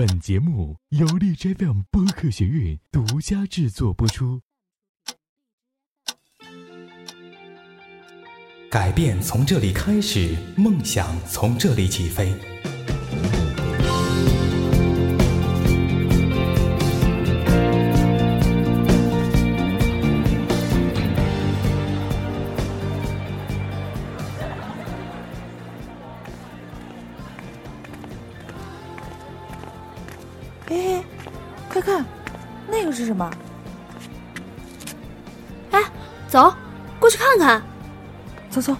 本节目由荔枝 FM 播客学院独家制作播出。改变从这里开始，梦想从这里起飞。走走。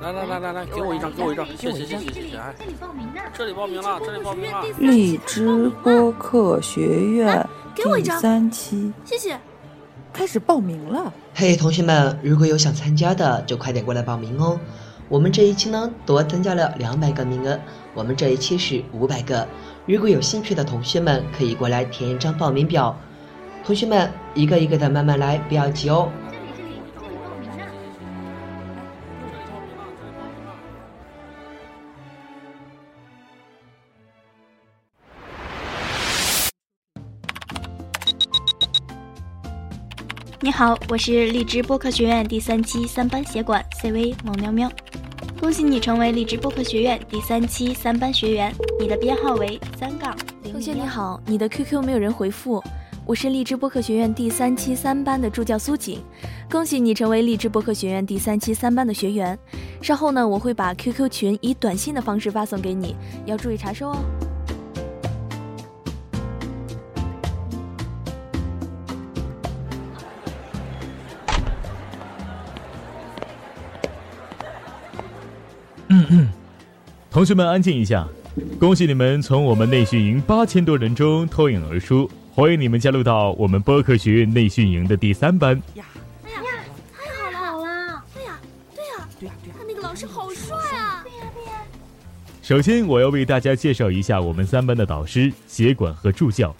来来来来来，给我一张，给我一张，谢谢谢谢谢谢。哎，这里报名呢，这里报名了，这里报名了。荔枝播客学院第三期谢谢。开始报名了。嘿，同学们，如果有想参加的，就快点过来报名哦。我们这一期呢，多增加了两百个名额，我们这一期是五百个。如果有兴趣的同学们，可以过来填一张报名表。同学们，一个一个的慢慢来，不要急哦。你好，我是荔枝播客学院第三期三班协管 CV 萌喵喵，恭喜你成为荔枝播客学院第三期三班学员，你的编号为三杠零。同学你好，你的 QQ 没有人回复，我是荔枝播客学院第三期三班的助教苏锦，恭喜你成为荔枝播客学院第三期三班的学员，稍后呢我会把 QQ 群以短信的方式发送给你，要注意查收哦。同学们安静一下，恭喜你们从我们内训营八千多人中脱颖而出，欢迎你们加入到我们播客学院内训营的第三班。哎呀，太好了，好了！对呀，对呀，对呀，他那个老师好帅啊！对呀，对呀。首先，我要为大家介绍一下我们三班的导师、协管和助教。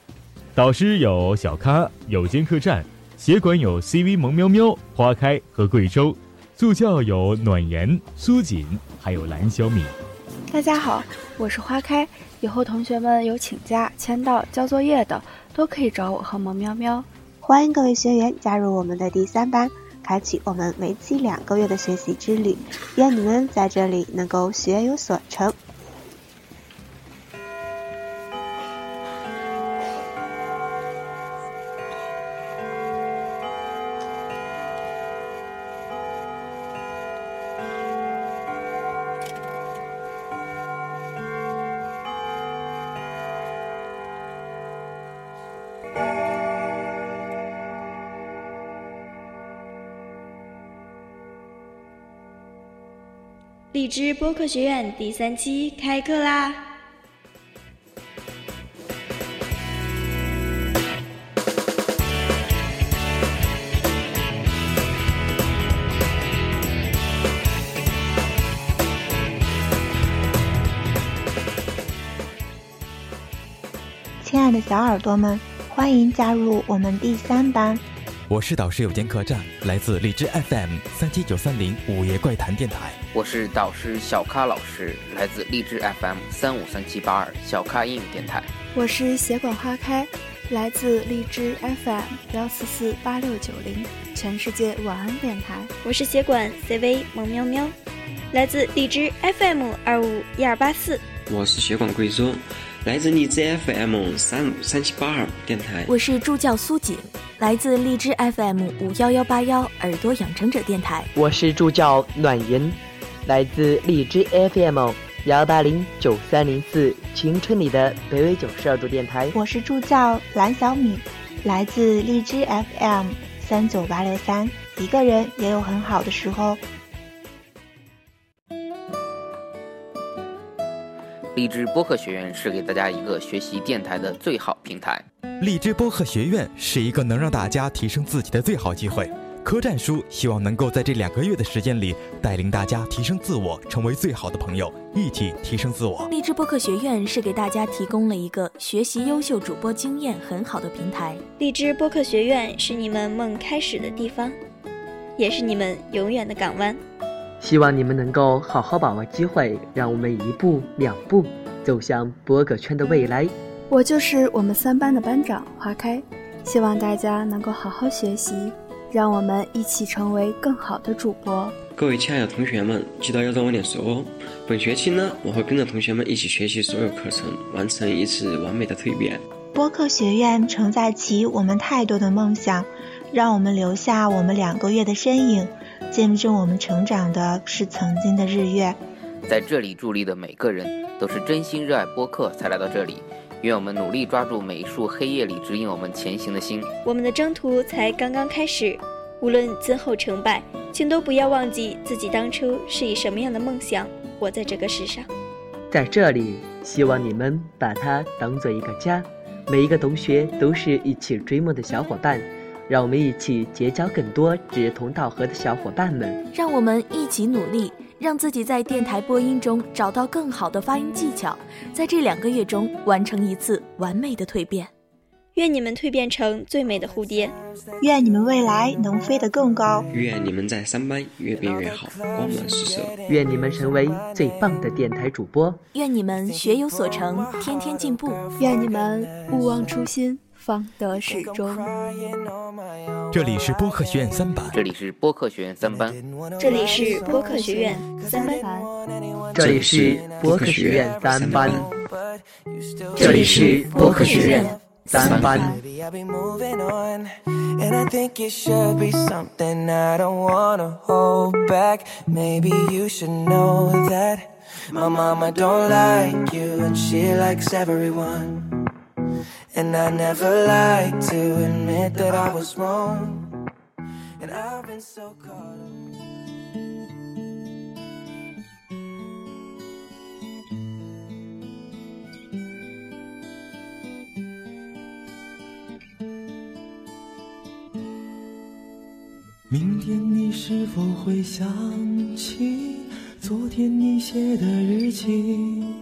导师有小咖、有间客栈，协管有 CV 萌喵喵、花开和贵州，助教有暖言、苏锦，还有蓝小米。大家好，我是花开。以后同学们有请假、签到、交作业的，都可以找我和萌喵喵。欢迎各位学员加入我们的第三班，开启我们为期两个月的学习之旅。愿你们在这里能够学有所成。荔枝播客学院第三期开课啦！亲爱的小耳朵们，欢迎加入我们第三班。我是导师有间客栈，来自荔枝 FM 三七九三零午夜怪谈电台。我是导师小咖老师，来自荔枝 FM 三五三七八二小咖英语电台。我是协管花开，来自荔枝 FM 幺四四八六九零全世界晚安电台。我是协管 CV 萌喵喵，来自荔枝 FM 二五一二八四。我是协管贵州，来自荔枝 FM 三五三七八二电台。我是助教苏锦，来自荔枝 FM 五幺幺八幺耳朵养成者电台。我是助教暖言，来自荔枝 FM 幺八零九三零四青春里的北纬九十二度电台。我是助教蓝小米，来自荔枝 FM 三九八六三。一个人也有很好的时候。荔枝播客学院是给大家一个学习电台的最好平台。荔枝播客学院是一个能让大家提升自己的最好机会。柯战书希望能够在这两个月的时间里，带领大家提升自我，成为最好的朋友，一起提升自我。荔枝播客学院是给大家提供了一个学习优秀主播经验很好的平台。荔枝播客学院是你们梦开始的地方，也是你们永远的港湾。希望你们能够好好把握机会，让我们一步两步走向播客圈的未来。我就是我们三班的班长花开，希望大家能够好好学习。让我们一起成为更好的主播。各位亲爱的同学们，记得要让我点熟哦。本学期呢，我会跟着同学们一起学习所有课程，完成一次完美的蜕变。播客学院承载起我们太多的梦想，让我们留下我们两个月的身影，见证我们成长的是曾经的日月。在这里助力的每个人，都是真心热爱播客才来到这里。愿我们努力抓住每一束黑夜里指引我们前行的星。我们的征途才刚刚开始，无论今后成败，请都不要忘记自己当初是以什么样的梦想活在这个世上。在这里，希望你们把它当做一个家，每一个同学都是一起追梦的小伙伴。让我们一起结交更多志同道合的小伙伴们。让我们一起努力。让自己在电台播音中找到更好的发音技巧，在这两个月中完成一次完美的蜕变。愿你们蜕变成最美的蝴蝶，愿你们未来能飞得更高，愿你们在三班越变越好，光芒四射。愿你们成为最棒的电台主播，愿你们学有所成，天天进步。愿你们勿忘初心。方得始终。这里是播客学院三班，这里是播客学院三班，这里是播客学院三班，这里是播客学院三班，这里是播客学院三班。And I never like to admit that I was wrong. And I've been so caught up. 明天你是否会想起昨天你写的日记？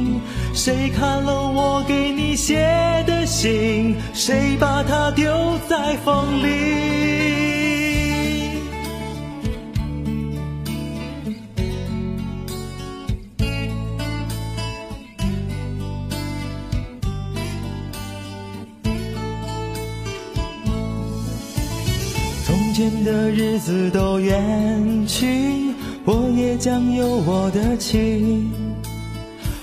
谁看了我给你写的信？谁把它丢在风里？从前的日子都远去，我也将有我的情。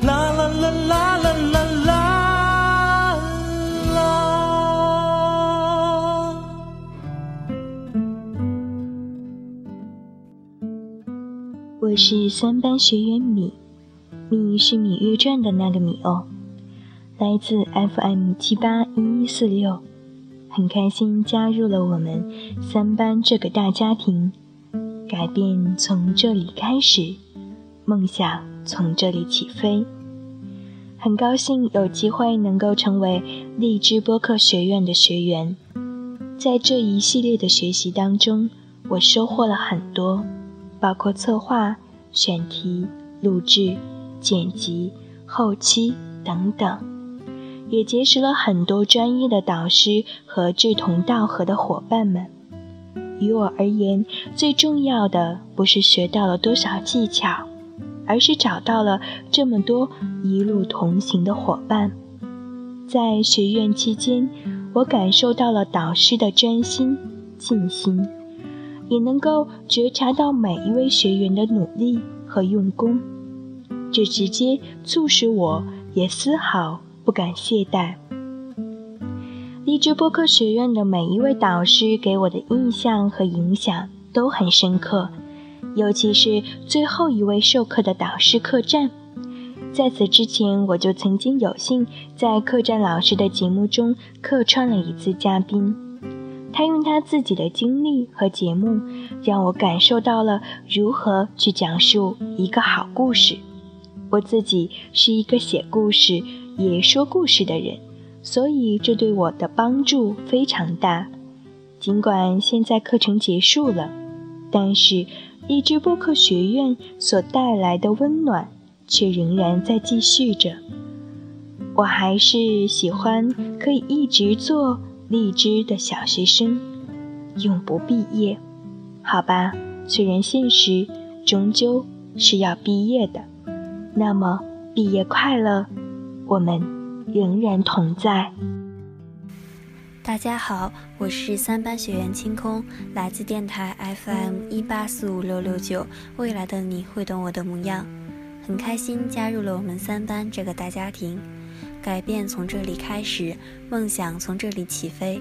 啦我是三班学员米，米是《芈月传》的那个米哦，来自 FM 七八一一四六，很开心加入了我们三班这个大家庭。改变从这里开始，梦想从这里起飞。很高兴有机会能够成为荔枝播客学院的学员，在这一系列的学习当中，我收获了很多，包括策划、选题、录制、剪辑、后期等等，也结识了很多专业的导师和志同道合的伙伴们。于我而言，最重要的不是学到了多少技巧，而是找到了这么多一路同行的伙伴。在学院期间，我感受到了导师的专心、尽心，也能够觉察到每一位学员的努力和用功，这直接促使我也丝毫不敢懈怠。励志播客学院的每一位导师给我的印象和影响都很深刻，尤其是最后一位授课的导师客栈。在此之前，我就曾经有幸在客栈老师的节目中客串了一次嘉宾。他用他自己的经历和节目，让我感受到了如何去讲述一个好故事。我自己是一个写故事也说故事的人。所以这对我的帮助非常大。尽管现在课程结束了，但是励志播客学院所带来的温暖却仍然在继续着。我还是喜欢可以一直做荔枝的小学生，永不毕业。好吧，虽然现实终究是要毕业的，那么毕业快乐，我们。仍然同在。大家好，我是三班学员清空，来自电台 FM 一八四五六六九。未来的你会懂我的模样，很开心加入了我们三班这个大家庭。改变从这里开始，梦想从这里起飞。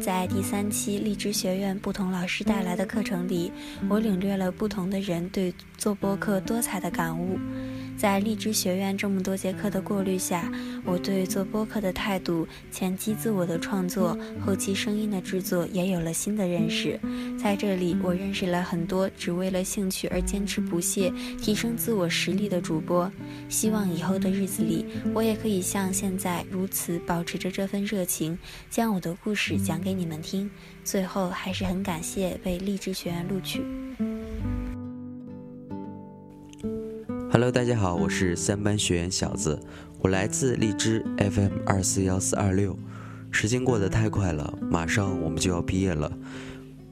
在第三期荔枝学院不同老师带来的课程里，我领略了不同的人对做播客多彩的感悟。在荔枝学院这么多节课的过滤下，我对做播客的态度、前期自我的创作、后期声音的制作也有了新的认识。在这里，我认识了很多只为了兴趣而坚持不懈、提升自我实力的主播。希望以后的日子里，我也可以像现在如此保持着这份热情，将我的故事讲给你们听。最后，还是很感谢被荔枝学院录取。Hello，大家好，我是三班学员小子，我来自荔枝 FM 二四幺四二六。时间过得太快了，马上我们就要毕业了。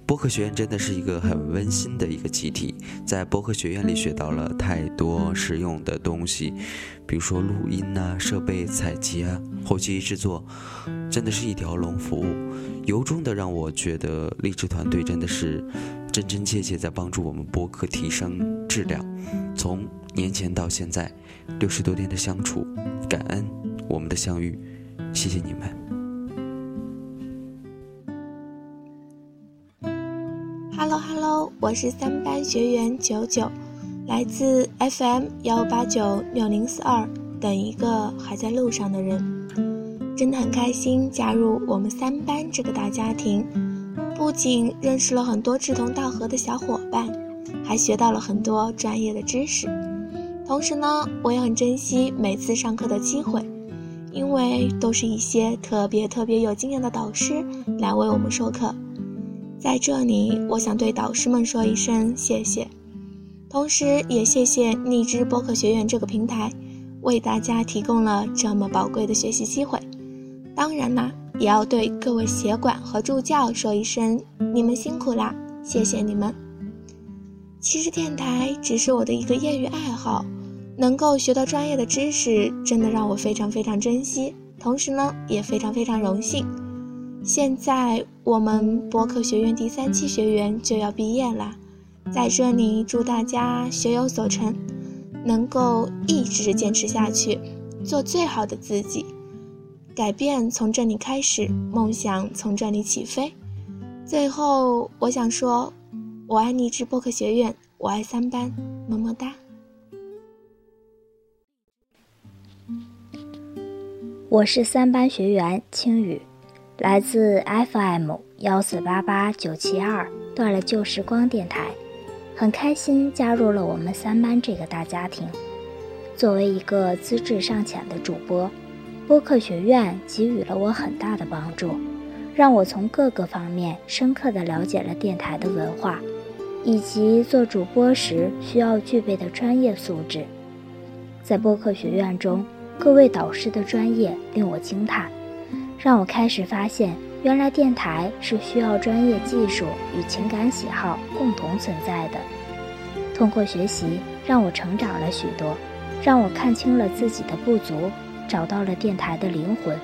播客学院真的是一个很温馨的一个集体，在播客学院里学到了太多实用的东西，比如说录音啊、设备采集啊、后期制作，真的是一条龙服务，由衷的让我觉得励志团队真的是真真切切在帮助我们播客提升质量。从年前到现在，六十多天的相处，感恩我们的相遇，谢谢你们。Hello Hello，我是三班学员九九，来自 FM 幺八九六零四二，等一个还在路上的人，真的很开心加入我们三班这个大家庭，不仅认识了很多志同道合的小伙伴，还学到了很多专业的知识。同时呢，我也很珍惜每次上课的机会，因为都是一些特别特别有经验的导师来为我们授课。在这里，我想对导师们说一声谢谢，同时也谢谢荔枝播客学院这个平台，为大家提供了这么宝贵的学习机会。当然啦，也要对各位协管和助教说一声，你们辛苦啦，谢谢你们。其实电台只是我的一个业余爱好，能够学到专业的知识，真的让我非常非常珍惜。同时呢，也非常非常荣幸。现在我们博客学院第三期学员就要毕业了，在这里祝大家学有所成，能够一直坚持下去，做最好的自己。改变从这里开始，梦想从这里起飞。最后，我想说，我爱励志播客学院，我爱三班，么么哒。我是三班学员青雨。来自 FM 幺四八八九七二断了旧时光电台，很开心加入了我们三班这个大家庭。作为一个资质尚浅的主播，播客学院给予了我很大的帮助，让我从各个方面深刻地了解了电台的文化，以及做主播时需要具备的专业素质。在播客学院中，各位导师的专业令我惊叹。让我开始发现，原来电台是需要专业技术与情感喜好共同存在的。通过学习，让我成长了许多，让我看清了自己的不足，找到了电台的灵魂。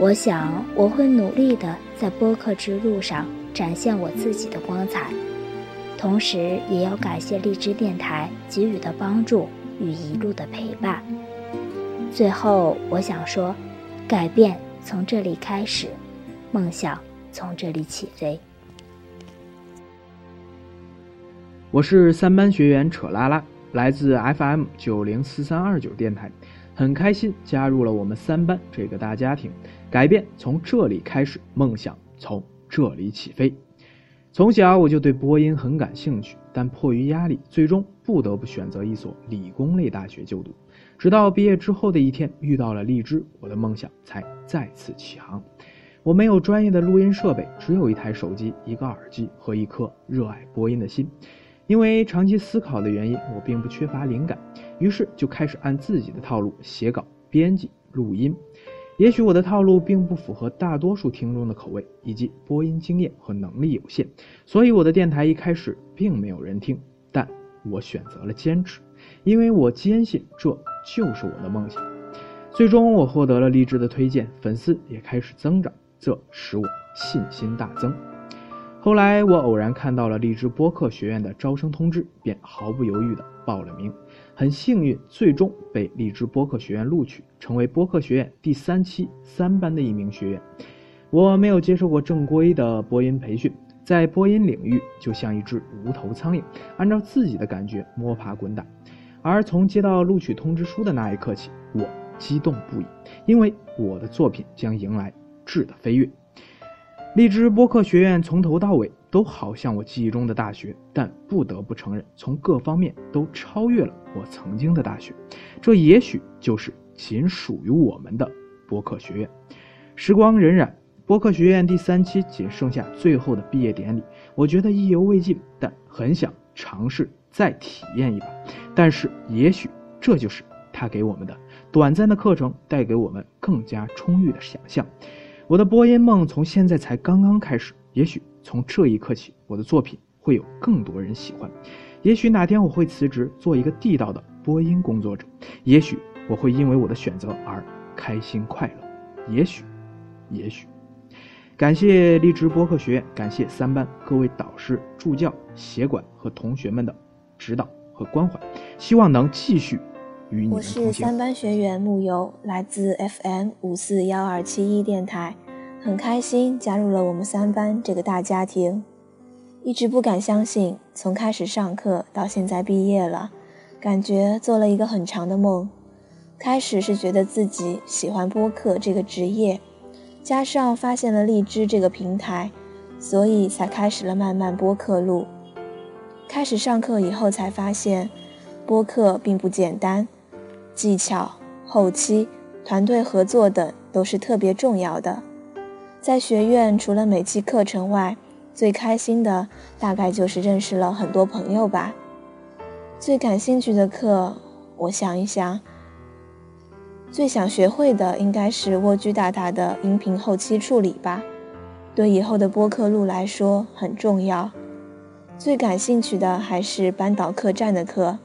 我想，我会努力的在播客之路上展现我自己的光彩，同时也要感谢荔枝电台给予的帮助与一路的陪伴。最后，我想说，改变。从这里开始，梦想从这里起飞。我是三班学员扯拉拉，来自 FM 九零四三二九电台，很开心加入了我们三班这个大家庭。改变从这里开始，梦想从这里起飞。从小我就对播音很感兴趣，但迫于压力，最终不得不选择一所理工类大学就读。直到毕业之后的一天，遇到了荔枝，我的梦想才再次起航。我没有专业的录音设备，只有一台手机、一个耳机和一颗热爱播音的心。因为长期思考的原因，我并不缺乏灵感，于是就开始按自己的套路写稿、编辑、录音。也许我的套路并不符合大多数听众的口味，以及播音经验和能力有限，所以我的电台一开始并没有人听。但我选择了坚持，因为我坚信这。就是我的梦想。最终，我获得了励志的推荐，粉丝也开始增长，这使我信心大增。后来，我偶然看到了励志播客学院的招生通知，便毫不犹豫地报了名。很幸运，最终被励志播客学院录取，成为播客学院第三期三班的一名学员。我没有接受过正规的播音培训，在播音领域就像一只无头苍蝇，按照自己的感觉摸爬滚打。而从接到录取通知书的那一刻起，我激动不已，因为我的作品将迎来质的飞跃。荔枝播客学院从头到尾都好像我记忆中的大学，但不得不承认，从各方面都超越了我曾经的大学。这也许就是仅属于我们的播客学院。时光荏苒，播客学院第三期仅剩下最后的毕业典礼，我觉得意犹未尽，但很想尝试。再体验一把，但是也许这就是他给我们的短暂的课程，带给我们更加充裕的想象。我的播音梦从现在才刚刚开始，也许从这一刻起，我的作品会有更多人喜欢。也许哪天我会辞职做一个地道的播音工作者，也许我会因为我的选择而开心快乐。也许，也许。感谢荔枝播客学院，感谢三班各位导师、助教、协管和同学们的。指导和关怀，希望能继续与你们我是三班学员木游，来自 FM 五四幺二七一电台，很开心加入了我们三班这个大家庭。一直不敢相信，从开始上课到现在毕业了，感觉做了一个很长的梦。开始是觉得自己喜欢播客这个职业，加上发现了荔枝这个平台，所以才开始了漫漫播客路。开始上课以后，才发现播客并不简单，技巧、后期、团队合作等都是特别重要的。在学院，除了每期课程外，最开心的大概就是认识了很多朋友吧。最感兴趣的课，我想一想，最想学会的应该是蜗居大大的音频后期处理吧，对以后的播客路来说很重要。最感兴趣的还是班导客栈的课，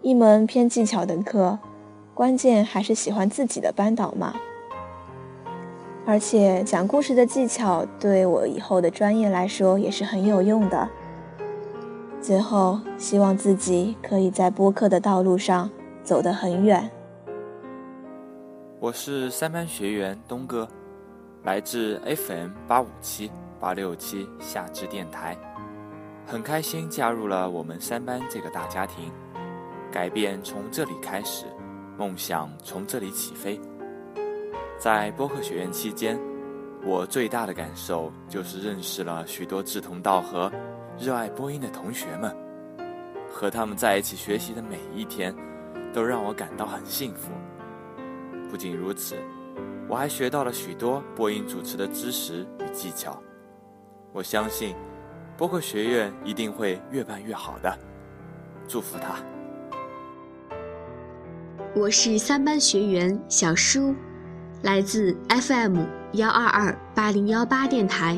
一门偏技巧的课，关键还是喜欢自己的班导嘛。而且讲故事的技巧对我以后的专业来说也是很有用的。最后，希望自己可以在播客的道路上走得很远。我是三班学员东哥，来自 FM 八五七八六七夏至电台，很开心加入了我们三班这个大家庭。改变从这里开始，梦想从这里起飞。在播客学院期间，我最大的感受就是认识了许多志同道合、热爱播音的同学们，和他们在一起学习的每一天，都让我感到很幸福。不仅如此，我还学到了许多播音主持的知识与技巧。我相信，播客学院一定会越办越好的。祝福他。我是三班学员小舒。来自 FM 幺二二八零幺八电台，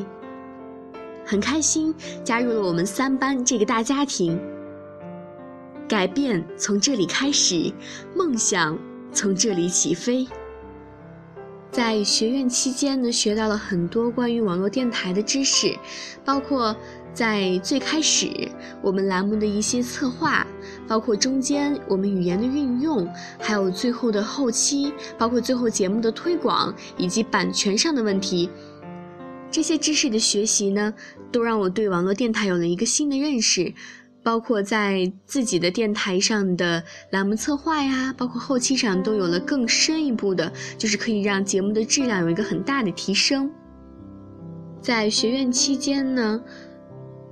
很开心加入了我们三班这个大家庭。改变从这里开始，梦想从这里起飞。在学院期间呢，学到了很多关于网络电台的知识，包括。在最开始，我们栏目的一些策划，包括中间我们语言的运用，还有最后的后期，包括最后节目的推广以及版权上的问题，这些知识的学习呢，都让我对网络电台有了一个新的认识，包括在自己的电台上的栏目策划呀，包括后期上都有了更深一步的，就是可以让节目的质量有一个很大的提升。在学院期间呢。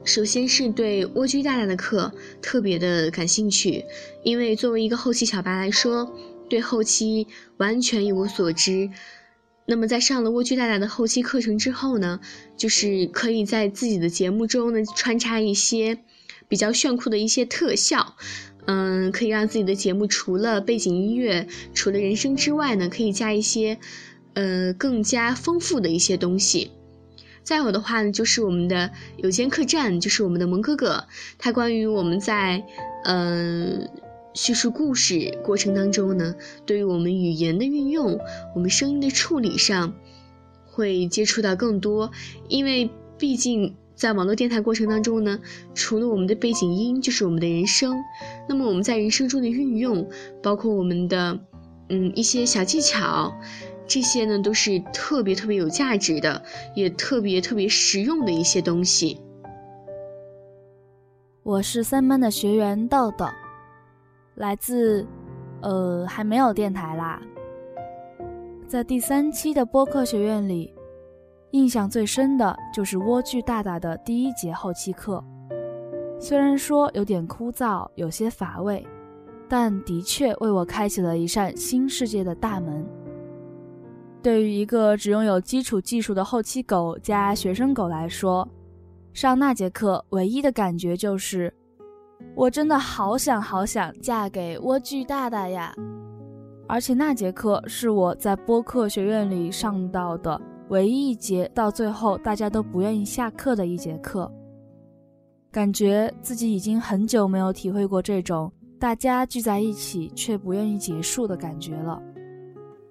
首先是对蜗居大大的课特别的感兴趣，因为作为一个后期小白来说，对后期完全一无所知。那么在上了蜗居大大的后期课程之后呢，就是可以在自己的节目中呢穿插一些比较炫酷的一些特效，嗯，可以让自己的节目除了背景音乐、除了人声之外呢，可以加一些呃更加丰富的一些东西。再有的话呢，就是我们的有间客栈，就是我们的萌哥哥，他关于我们在，嗯，叙述故事过程当中呢，对于我们语言的运用，我们声音的处理上，会接触到更多，因为毕竟在网络电台过程当中呢，除了我们的背景音，就是我们的人声，那么我们在人声中的运用，包括我们的，嗯，一些小技巧。这些呢都是特别特别有价值的，也特别特别实用的一些东西。我是三班的学员豆豆，来自，呃，还没有电台啦。在第三期的播客学院里，印象最深的就是莴苣大大的第一节后期课。虽然说有点枯燥，有些乏味，但的确为我开启了一扇新世界的大门。对于一个只拥有基础技术的后期狗加学生狗来说，上那节课唯一的感觉就是，我真的好想好想嫁给莴苣大大呀！而且那节课是我在播客学院里上到的唯一一节到最后大家都不愿意下课的一节课，感觉自己已经很久没有体会过这种大家聚在一起却不愿意结束的感觉了。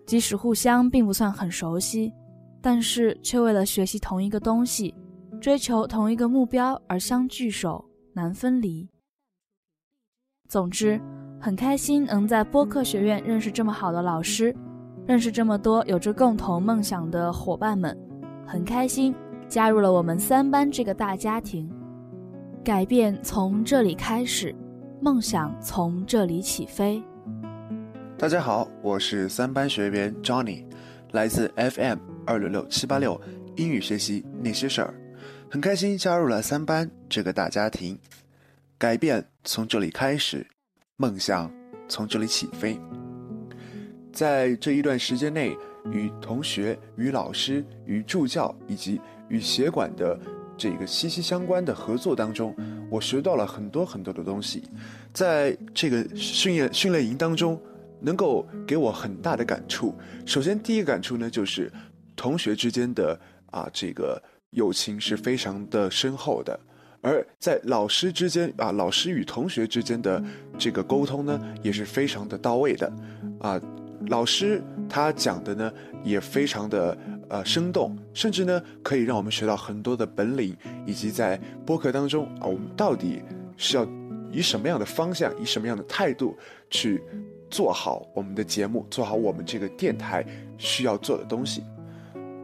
即使互相并不算很熟悉，但是却为了学习同一个东西，追求同一个目标而相聚首，难分离。总之，很开心能在播客学院认识这么好的老师，认识这么多有着共同梦想的伙伴们，很开心加入了我们三班这个大家庭。改变从这里开始，梦想从这里起飞。大家好，我是三班学员 Johnny，来自 FM 二六六七八六英语学习那些事儿，很开心加入了三班这个大家庭。改变从这里开始，梦想从这里起飞。在这一段时间内，与同学、与老师、与助教以及与协管的这个息息相关的合作当中，我学到了很多很多的东西。在这个训练训练营当中。能够给我很大的感触。首先，第一个感触呢，就是同学之间的啊，这个友情是非常的深厚的，而在老师之间啊，老师与同学之间的这个沟通呢，也是非常的到位的，啊，老师他讲的呢也非常的呃生动，甚至呢可以让我们学到很多的本领，以及在播客当中啊，我们到底是要以什么样的方向，以什么样的态度去做好我们的节目，做好我们这个电台需要做的东西。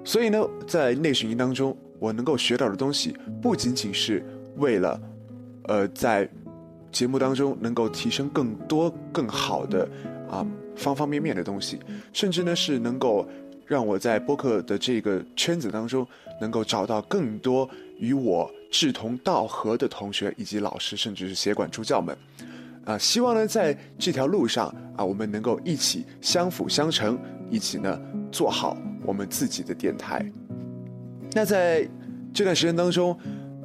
所以呢，在内训营当中，我能够学到的东西不仅仅是。为了，呃，在节目当中能够提升更多、更好的啊方方面面的东西，甚至呢是能够让我在播客的这个圈子当中能够找到更多与我志同道合的同学以及老师，甚至是协管助教们，啊，希望呢在这条路上啊，我们能够一起相辅相成，一起呢做好我们自己的电台。那在这段时间当中。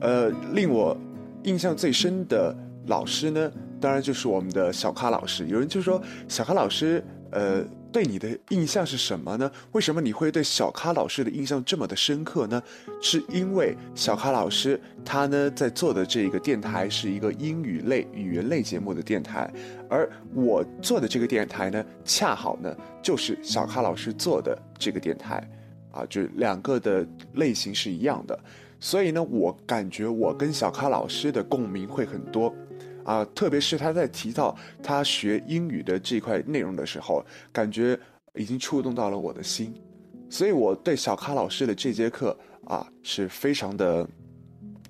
呃，令我印象最深的老师呢，当然就是我们的小咖老师。有人就说，小咖老师，呃，对你的印象是什么呢？为什么你会对小咖老师的印象这么的深刻呢？是因为小咖老师他呢在做的这个电台是一个英语类、语言类节目的电台，而我做的这个电台呢，恰好呢就是小咖老师做的这个电台，啊，就两个的类型是一样的。所以呢，我感觉我跟小咖老师的共鸣会很多，啊，特别是他在提到他学英语的这块内容的时候，感觉已经触动到了我的心，所以我对小咖老师的这节课啊是非常的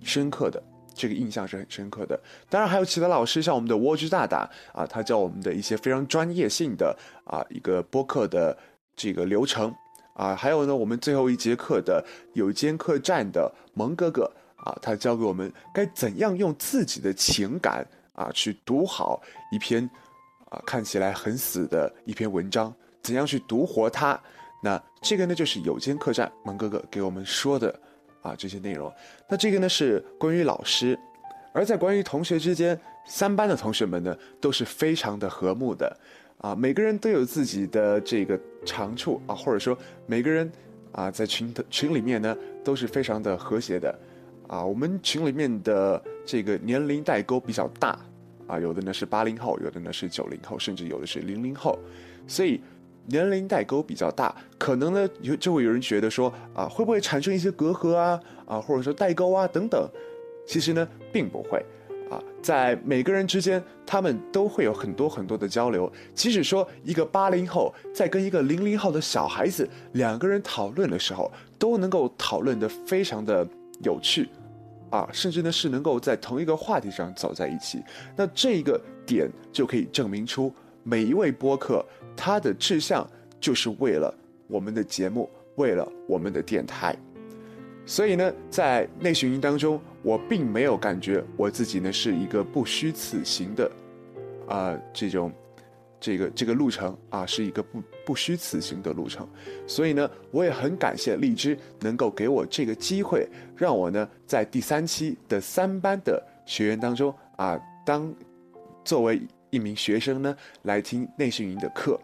深刻的，这个印象是很深刻的。当然还有其他老师，像我们的蜗居大大啊，他教我们的一些非常专业性的啊一个播客的这个流程。啊，还有呢，我们最后一节课的有间客栈的蒙哥哥啊，他教给我们该怎样用自己的情感啊去读好一篇啊看起来很死的一篇文章，怎样去读活它。那这个呢，就是有间客栈蒙哥哥给我们说的啊这些内容。那这个呢是关于老师，而在关于同学之间，三班的同学们呢都是非常的和睦的。啊，每个人都有自己的这个长处啊，或者说每个人啊，在群的群里面呢，都是非常的和谐的。啊，我们群里面的这个年龄代沟比较大，啊，有的呢是八零后，有的呢是九零后，甚至有的是零零后，所以年龄代沟比较大，可能呢有就会有人觉得说啊，会不会产生一些隔阂啊，啊，或者说代沟啊等等，其实呢并不会。啊，在每个人之间，他们都会有很多很多的交流。即使说一个八零后在跟一个零零后的小孩子两个人讨论的时候，都能够讨论的非常的有趣，啊，甚至呢是能够在同一个话题上走在一起。那这一个点就可以证明出每一位播客他的志向就是为了我们的节目，为了我们的电台。所以呢，在内训营当中，我并没有感觉我自己呢是一个不虚此行的，啊，这种，这个这个路程啊，是一个不不虚此行的路程。所以呢，我也很感谢荔枝能够给我这个机会，让我呢在第三期的三班的学员当中啊，当作为一名学生呢来听内训营的课。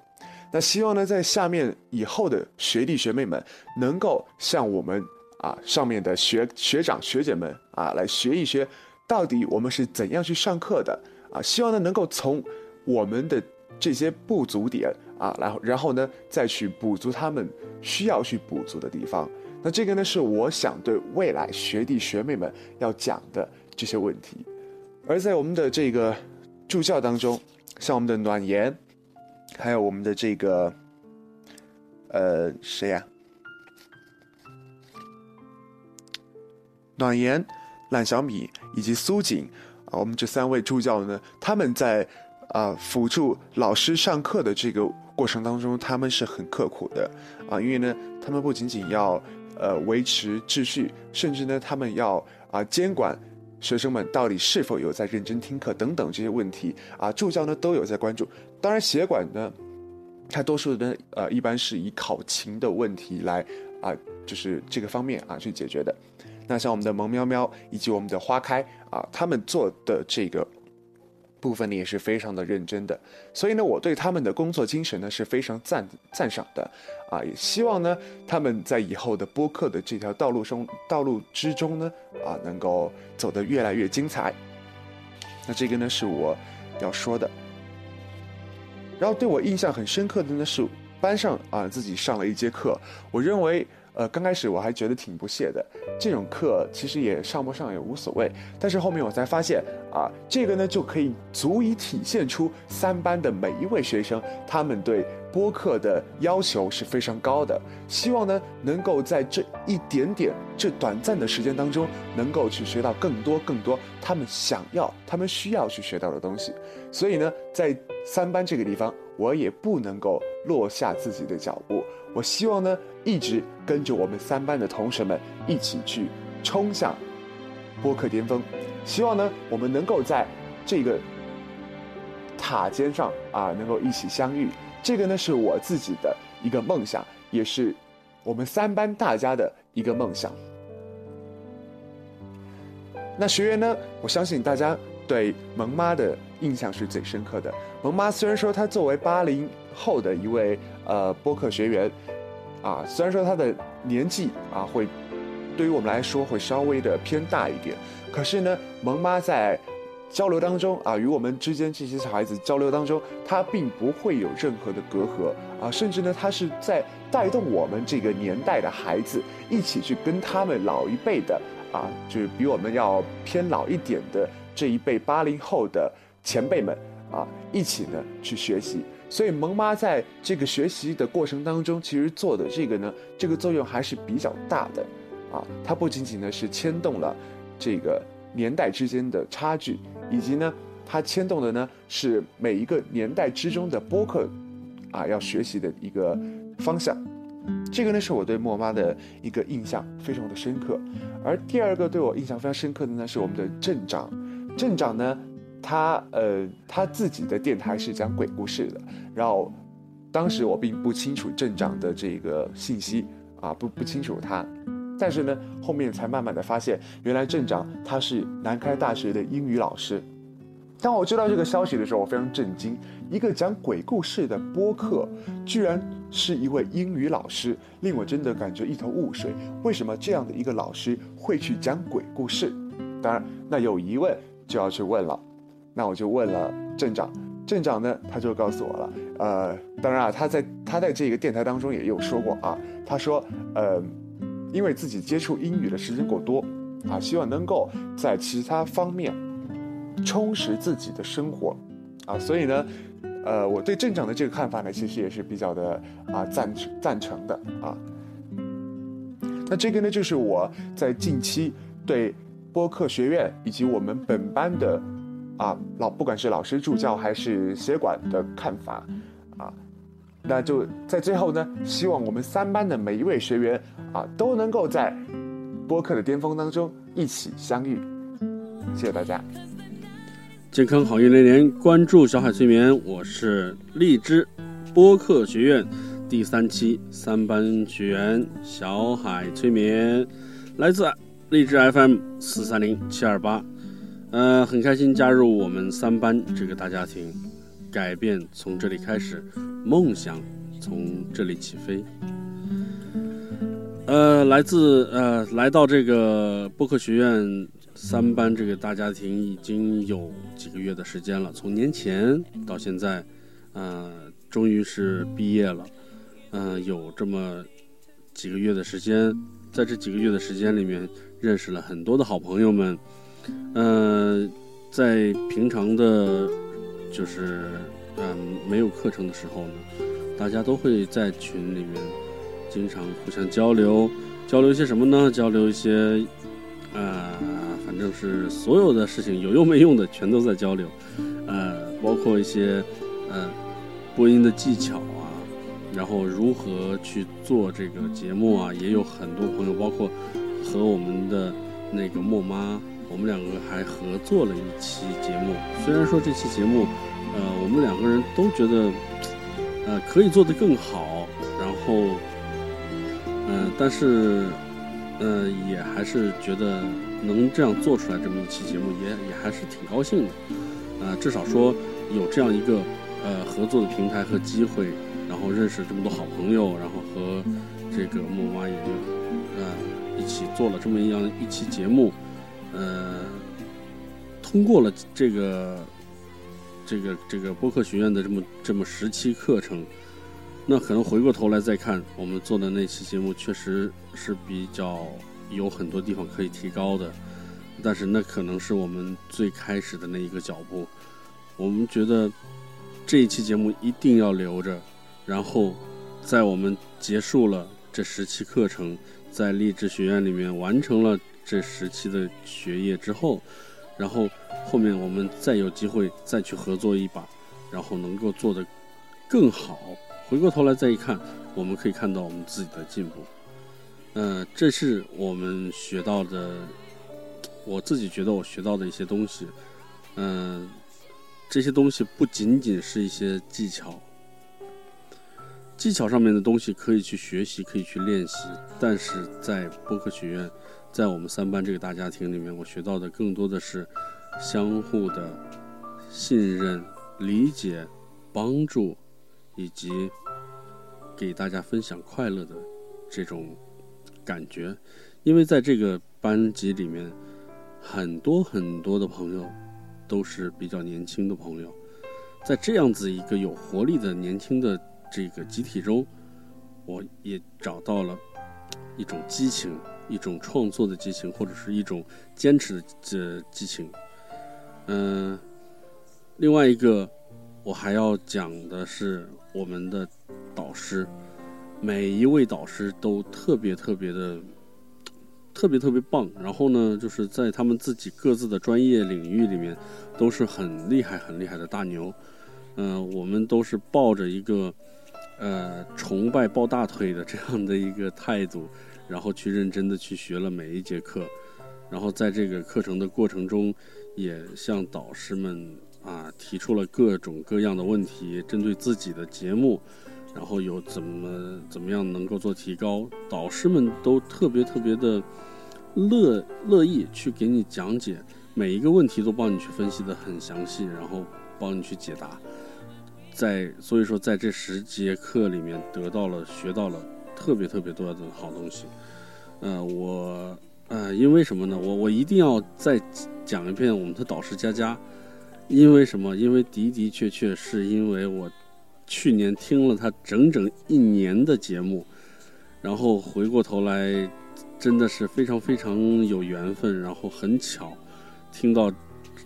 那希望呢，在下面以后的学弟学妹们能够像我们。啊，上面的学学长学姐们啊，来学一学，到底我们是怎样去上课的啊？希望呢能够从我们的这些不足点啊，然后然后呢再去补足他们需要去补足的地方。那这个呢是我想对未来学弟学妹们要讲的这些问题。而在我们的这个助教当中，像我们的暖言，还有我们的这个呃谁呀？暖言、懒小米以及苏锦啊，我们这三位助教呢，他们在啊辅助老师上课的这个过程当中，他们是很刻苦的啊，因为呢，他们不仅仅要呃维持秩序，甚至呢，他们要啊监管学生们到底是否有在认真听课等等这些问题啊，助教呢都有在关注。当然，协管呢，他多数呢呃一般是以考勤的问题来啊，就是这个方面啊去解决的。那像我们的萌喵喵以及我们的花开啊，他们做的这个部分呢也是非常的认真的，所以呢，我对他们的工作精神呢是非常赞赞赏的，啊，也希望呢他们在以后的播客的这条道路中道路之中呢，啊，能够走得越来越精彩。那这个呢是我要说的。然后对我印象很深刻的呢是班上啊自己上了一节课，我认为。呃，刚开始我还觉得挺不屑的，这种课其实也上不上也无所谓。但是后面我才发现啊，这个呢就可以足以体现出三班的每一位学生，他们对播客的要求是非常高的。希望呢能够在这一点点、这短暂的时间当中，能够去学到更多更多他们想要、他们需要去学到的东西。所以呢，在三班这个地方，我也不能够落下自己的脚步。我希望呢，一直跟着我们三班的同学们一起去冲向播客巅峰。希望呢，我们能够在这个塔尖上啊，能够一起相遇。这个呢，是我自己的一个梦想，也是我们三班大家的一个梦想。那学员呢，我相信大家对萌妈的印象是最深刻的。萌妈虽然说她作为八零后的一位呃播客学员，啊，虽然说她的年纪啊会对于我们来说会稍微的偏大一点，可是呢，萌妈在交流当中啊，与我们之间这些小孩子交流当中，她并不会有任何的隔阂啊，甚至呢，她是在带动我们这个年代的孩子一起去跟他们老一辈的啊，就是比我们要偏老一点的这一辈八零后的前辈们。啊，一起呢去学习，所以萌妈在这个学习的过程当中，其实做的这个呢，这个作用还是比较大的，啊，它不仅仅呢是牵动了这个年代之间的差距，以及呢，它牵动的呢是每一个年代之中的播客，啊，要学习的一个方向，这个呢是我对莫妈的一个印象非常的深刻，而第二个对我印象非常深刻的呢是我们的镇长，镇长呢。他呃，他自己的电台是讲鬼故事的，然后当时我并不清楚镇长的这个信息啊，不不清楚他，但是呢，后面才慢慢的发现，原来镇长他是南开大学的英语老师。当我知道这个消息的时候，我非常震惊，一个讲鬼故事的播客，居然是一位英语老师，令我真的感觉一头雾水。为什么这样的一个老师会去讲鬼故事？当然，那有疑问就要去问了。那我就问了镇长，镇长呢，他就告诉我了，呃，当然啊，他在他在这个电台当中也有说过啊，他说，呃，因为自己接触英语的时间过多，啊，希望能够在其他方面充实自己的生活，啊，所以呢，呃，我对镇长的这个看法呢，其实也是比较的啊赞赞成的啊。那这个呢，就是我在近期对播客学院以及我们本班的。啊，老不管是老师助教还是协管的看法，啊，那就在最后呢，希望我们三班的每一位学员啊，都能够在播客的巅峰当中一起相遇。谢谢大家。健康好运连连，关注小海催眠，我是荔枝播客学院第三期三班学员小海催眠，来自荔枝 FM 四三零七二八。呃，很开心加入我们三班这个大家庭，改变从这里开始，梦想从这里起飞。呃，来自呃，来到这个播客学院三班这个大家庭已经有几个月的时间了，从年前到现在，呃，终于是毕业了，嗯，有这么几个月的时间，在这几个月的时间里面，认识了很多的好朋友们。嗯，在平常的，就是嗯没有课程的时候呢，大家都会在群里面经常互相交流，交流一些什么呢？交流一些，呃，反正是所有的事情有用没用的全都在交流，呃，包括一些呃播音的技巧啊，然后如何去做这个节目啊，也有很多朋友，包括和我们的那个莫妈。我们两个还合作了一期节目，虽然说这期节目，呃，我们两个人都觉得，呃，可以做得更好，然后，嗯，但是，呃，也还是觉得能这样做出来这么一期节目，也也还是挺高兴的。呃，至少说有这样一个呃合作的平台和机会，然后认识这么多好朋友，然后和这个木马也就呃一起做了这么一样一期节目，呃，通过了这个这个这个播客学院的这么这么十期课程。那可能回过头来再看，我们做的那期节目确实是比较有很多地方可以提高的，但是那可能是我们最开始的那一个脚步。我们觉得这一期节目一定要留着，然后在我们结束了这十期课程，在励志学院里面完成了这时期的学业之后，然后后面我们再有机会再去合作一把，然后能够做得更好。回过头来再一看，我们可以看到我们自己的进步。嗯，这是我们学到的，我自己觉得我学到的一些东西。嗯，这些东西不仅仅是一些技巧，技巧上面的东西可以去学习，可以去练习。但是在播客学院，在我们三班这个大家庭里面，我学到的更多的是相互的信任、理解、帮助。以及给大家分享快乐的这种感觉，因为在这个班级里面，很多很多的朋友都是比较年轻的朋友，在这样子一个有活力的年轻的这个集体中，我也找到了一种激情，一种创作的激情，或者是一种坚持的激情。嗯，另外一个我还要讲的是。我们的导师，每一位导师都特别特别的，特别特别棒。然后呢，就是在他们自己各自的专业领域里面，都是很厉害、很厉害的大牛。嗯，我们都是抱着一个呃崇拜抱大腿的这样的一个态度，然后去认真的去学了每一节课。然后在这个课程的过程中，也向导师们。啊，提出了各种各样的问题，针对自己的节目，然后有怎么怎么样能够做提高，导师们都特别特别的乐乐意去给你讲解，每一个问题都帮你去分析的很详细，然后帮你去解答。在所以说，在这十节课里面得到了学到了特别特别多的好东西。呃，我呃，因为什么呢？我我一定要再讲一遍我们的导师佳佳。因为什么？因为的的确确是因为我去年听了他整整一年的节目，然后回过头来，真的是非常非常有缘分，然后很巧听到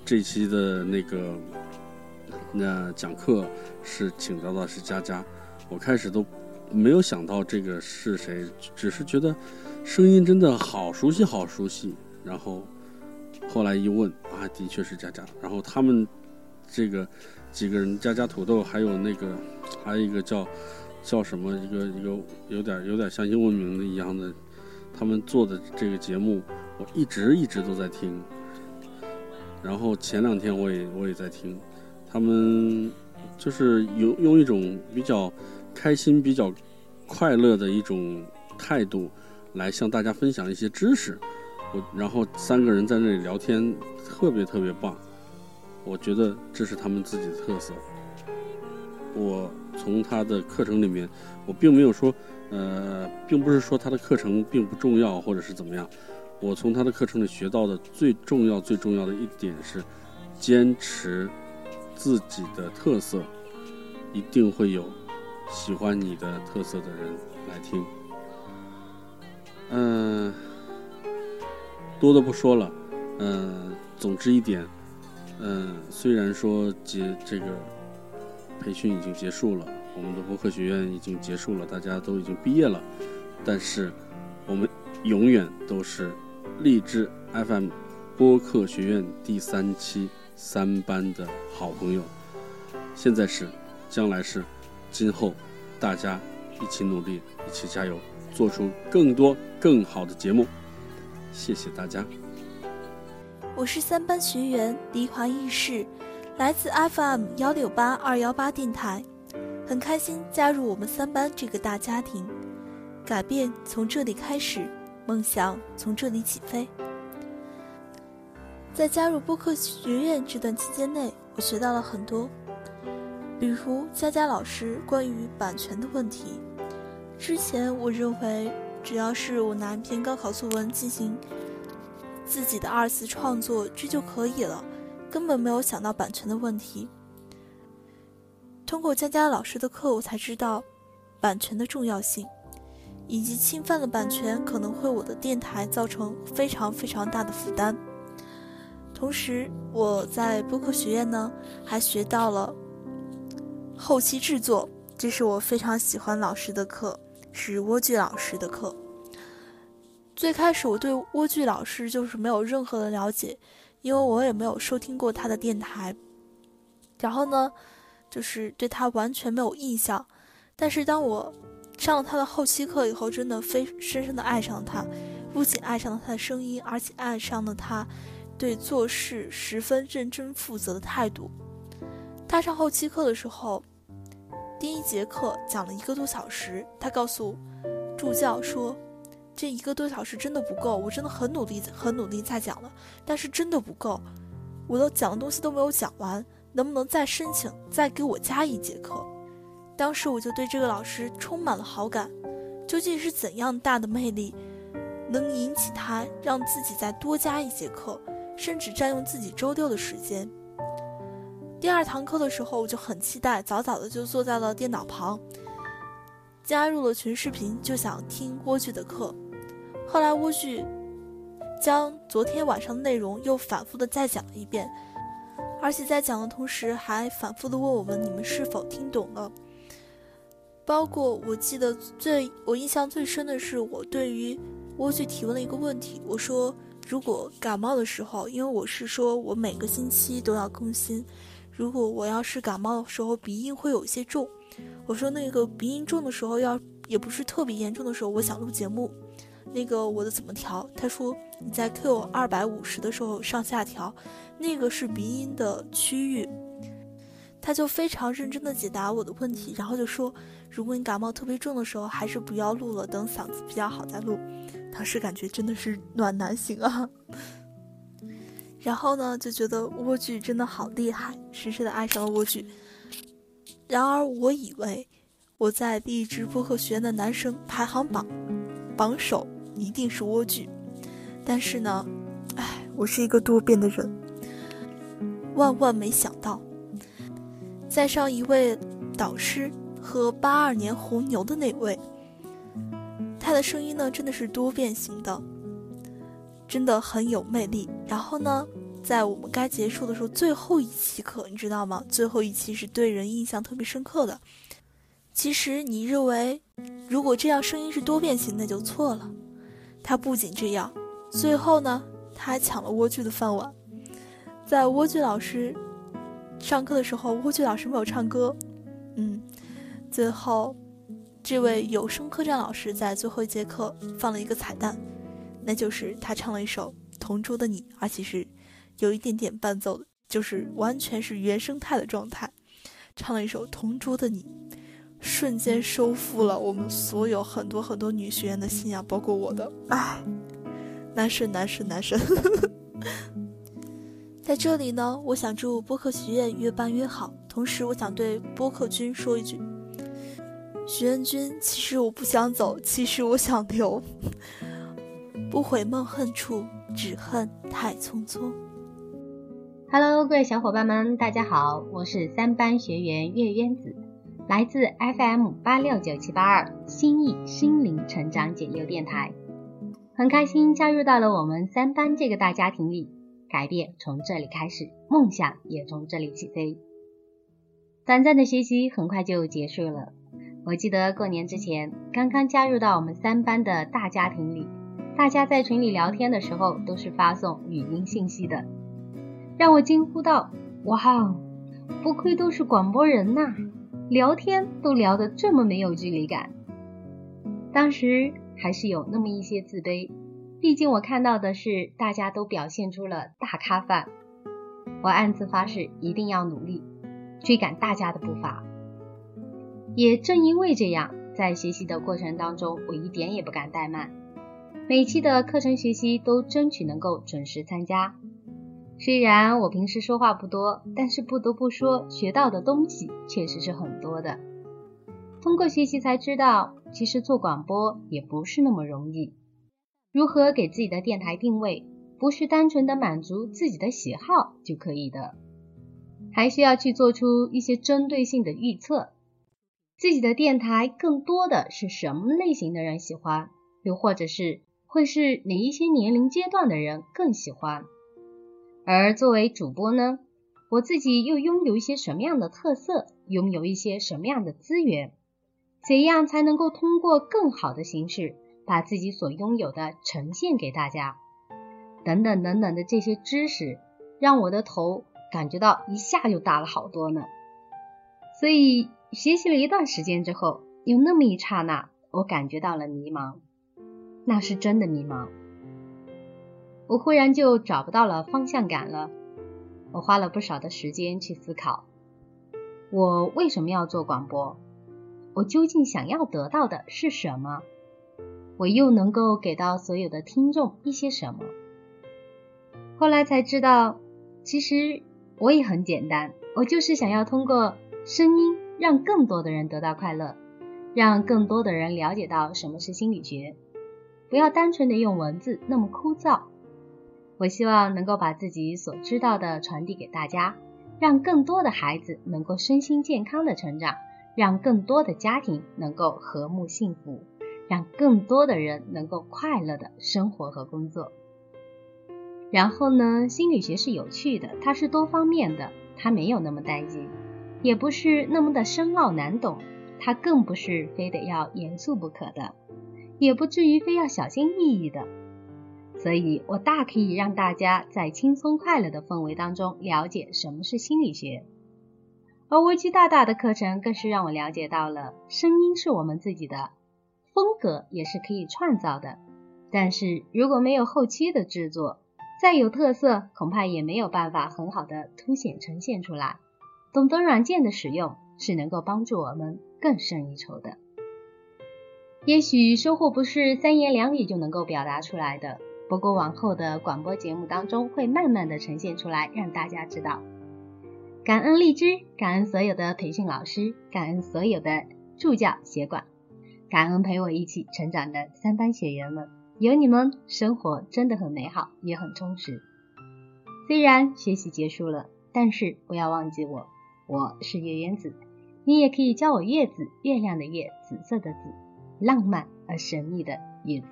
这期的那个那讲课是请到的是佳佳，我开始都没有想到这个是谁，只是觉得声音真的好熟悉，好熟悉，然后。后来一问啊，的确是佳佳。然后他们这个几个人，佳佳土豆，还有那个，还有一个叫叫什么，一个一个有点有点像英文名的一样的，他们做的这个节目，我一直一直都在听。然后前两天我也我也在听，他们就是有用一种比较开心、比较快乐的一种态度来向大家分享一些知识。我然后三个人在那里聊天，特别特别棒。我觉得这是他们自己的特色。我从他的课程里面，我并没有说，呃，并不是说他的课程并不重要或者是怎么样。我从他的课程里学到的最重要、最重要的一点是，坚持自己的特色，一定会有喜欢你的特色的人来听。嗯。多的不说了，嗯，总之一点，嗯，虽然说结这个培训已经结束了，我们的播客学院已经结束了，大家都已经毕业了，但是我们永远都是励志 FM 播客学院第三期三班的好朋友，现在是，将来是，今后大家一起努力，一起加油，做出更多更好的节目。谢谢大家。我是三班学员黎华易世，来自 FM 幺六八二幺八电台，很开心加入我们三班这个大家庭。改变从这里开始，梦想从这里起飞。在加入播客学院这段期间内，我学到了很多，比如佳佳老师关于版权的问题。之前我认为，只要是我拿一篇高考作文进行自己的二次创作，这就可以了，根本没有想到版权的问题。通过佳佳老师的课，我才知道版权的重要性。以及侵犯了版权可能会我的电台造成非常非常大的负担。同时，我在播客学院呢还学到了后期制作，这是我非常喜欢老师的课，是蜗苣老师的课。最开始我对蜗苣老师就是没有任何的了解，因为我也没有收听过他的电台，然后呢，就是对他完全没有印象。但是当我上了他的后期课以后，真的非深深的爱上了他，不仅爱上了他的声音，而且爱上了他对做事十分认真负责的态度。他上后期课的时候，第一节课讲了一个多小时，他告诉助教说：“这一个多小时真的不够，我真的很努力，很努力在讲了，但是真的不够，我的讲的东西都没有讲完，能不能再申请，再给我加一节课？”当时我就对这个老师充满了好感，究竟是怎样大的魅力，能引起他让自己再多加一节课，甚至占用自己周六的时间？第二堂课的时候，我就很期待，早早的就坐在了电脑旁，加入了群视频，就想听蜗苣的课。后来蜗苣将昨天晚上的内容又反复的再讲了一遍，而且在讲的同时还反复的问我们：你们是否听懂了？包括我记得最我印象最深的是，我对于蜗苣提问了一个问题。我说，如果感冒的时候，因为我是说我每个星期都要更新，如果我要是感冒的时候鼻音会有些重，我说那个鼻音重的时候要也不是特别严重的时候，我想录节目，那个我的怎么调？他说你在 Q 二百五十的时候上下调，那个是鼻音的区域。他就非常认真的解答我的问题，然后就说。如果你感冒特别重的时候，还是不要录了，等嗓子比较好再录。当时感觉真的是暖男型啊。然后呢，就觉得蜗苣真的好厉害，深深的爱上了蜗苣。然而，我以为我在励志播客学院的男生排行榜榜首一定是蜗苣，但是呢，唉，我是一个多变的人，万万没想到，在上一位导师。和八二年红牛的那位，他的声音呢，真的是多变型的，真的很有魅力。然后呢，在我们该结束的时候，最后一期课，你知道吗？最后一期是对人印象特别深刻的。其实你认为，如果这样声音是多变型，那就错了。他不仅这样，最后呢，他还抢了蜗苣的饭碗。在蜗苣老师上课的时候，蜗苣老师没有唱歌，嗯。最后，这位有声客栈老师在最后一节课放了一个彩蛋，那就是他唱了一首《同桌的你》，而且是有一点点伴奏的，就是完全是原生态的状态，唱了一首《同桌的你》，瞬间收复了我们所有很多很多女学员的心啊，包括我的，唉，男神男神男神。在这里呢，我想祝播客学院越办越好，同时我想对播客君说一句。徐恩君，其实我不想走，其实我想留。不悔梦恨处，只恨太匆匆。Hello，各位小伙伴们，大家好，我是三班学员月渊子，来自 FM 八六九七八二心意心灵成长解忧电台，很开心加入到了我们三班这个大家庭里，改变从这里开始，梦想也从这里起飞。短暂的学习很快就结束了。我记得过年之前刚刚加入到我们三班的大家庭里，大家在群里聊天的时候都是发送语音信息的，让我惊呼道：“哇哦，不愧都是广播人呐，聊天都聊得这么没有距离感。”当时还是有那么一些自卑，毕竟我看到的是大家都表现出了大咖范，我暗自发誓一定要努力追赶大家的步伐。也正因为这样，在学习的过程当中，我一点也不敢怠慢，每期的课程学习都争取能够准时参加。虽然我平时说话不多，但是不得不说，学到的东西确实是很多的。通过学习才知道，其实做广播也不是那么容易。如何给自己的电台定位，不是单纯的满足自己的喜好就可以的，还需要去做出一些针对性的预测。自己的电台更多的是什么类型的人喜欢，又或者是会是哪一些年龄阶段的人更喜欢？而作为主播呢，我自己又拥有一些什么样的特色，拥有一些什么样的资源？怎样才能够通过更好的形式把自己所拥有的呈现给大家？等等等等的这些知识，让我的头感觉到一下就大了好多呢。所以学习了一段时间之后，有那么一刹那，我感觉到了迷茫，那是真的迷茫。我忽然就找不到了方向感了。我花了不少的时间去思考，我为什么要做广播？我究竟想要得到的是什么？我又能够给到所有的听众一些什么？后来才知道，其实我也很简单，我就是想要通过声音让更多的人得到快乐，让更多的人了解到什么是心理学，不要单纯的用文字那么枯燥。我希望能够把自己所知道的传递给大家，让更多的孩子能够身心健康的成长。让更多的家庭能够和睦幸福，让更多的人能够快乐的生活和工作。然后呢，心理学是有趣的，它是多方面的，它没有那么单一，也不是那么的深奥难懂，它更不是非得要严肃不可的，也不至于非要小心翼翼的。所以我大可以让大家在轻松快乐的氛围当中了解什么是心理学。而维基大大的课程更是让我了解到了，声音是我们自己的风格，也是可以创造的。但是如果没有后期的制作，再有特色，恐怕也没有办法很好的凸显呈现出来。懂得软件的使用，是能够帮助我们更胜一筹的。也许收获不是三言两语就能够表达出来的，不过往后的广播节目当中，会慢慢的呈现出来，让大家知道。感恩荔枝，感恩所有的培训老师，感恩所有的助教协管，感恩陪我一起成长的三班学员们，有你们，生活真的很美好，也很充实。虽然学习结束了，但是不要忘记我，我是月圆子，你也可以叫我月子，月亮的月，紫色的紫，浪漫而神秘的叶子。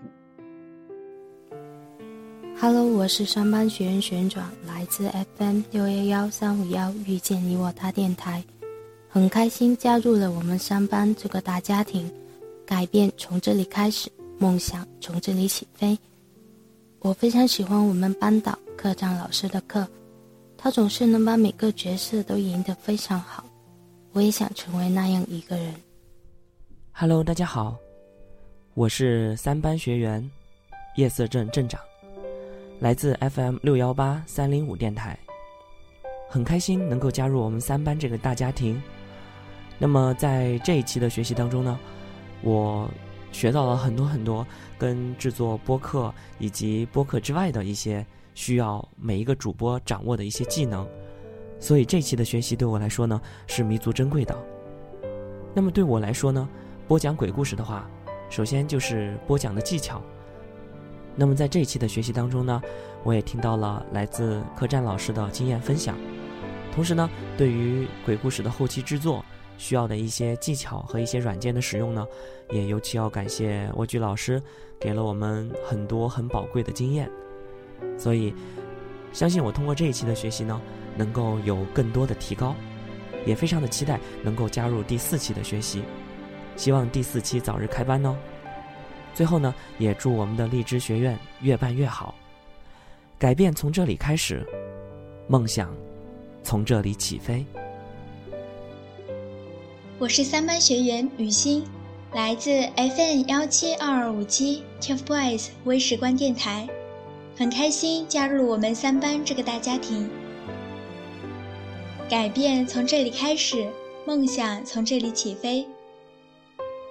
Hello，我是上班学院学院长，来自 FM 六幺幺三五幺遇见你我他电台，很开心加入了我们上班这个大家庭，改变从这里开始，梦想从这里起飞。我非常喜欢我们班导课长老师的课，他总是能把每个角色都演得非常好，我也想成为那样一个人。Hello，大家好，我是三班学员夜色镇镇长。来自 FM 六幺八三零五电台，很开心能够加入我们三班这个大家庭。那么在这一期的学习当中呢，我学到了很多很多跟制作播客以及播客之外的一些需要每一个主播掌握的一些技能。所以这期的学习对我来说呢是弥足珍贵的。那么对我来说呢，播讲鬼故事的话，首先就是播讲的技巧。那么在这一期的学习当中呢，我也听到了来自客栈老师的经验分享，同时呢，对于鬼故事的后期制作需要的一些技巧和一些软件的使用呢，也尤其要感谢蜗居老师给了我们很多很宝贵的经验。所以，相信我通过这一期的学习呢，能够有更多的提高，也非常的期待能够加入第四期的学习，希望第四期早日开班哦。最后呢，也祝我们的荔枝学院越办越好。改变从这里开始，梦想从这里起飞。我是三班学员雨欣，来自 FM 幺七二二五七 TFBOYS 微时光电台，很开心加入我们三班这个大家庭。改变从这里开始，梦想从这里起飞。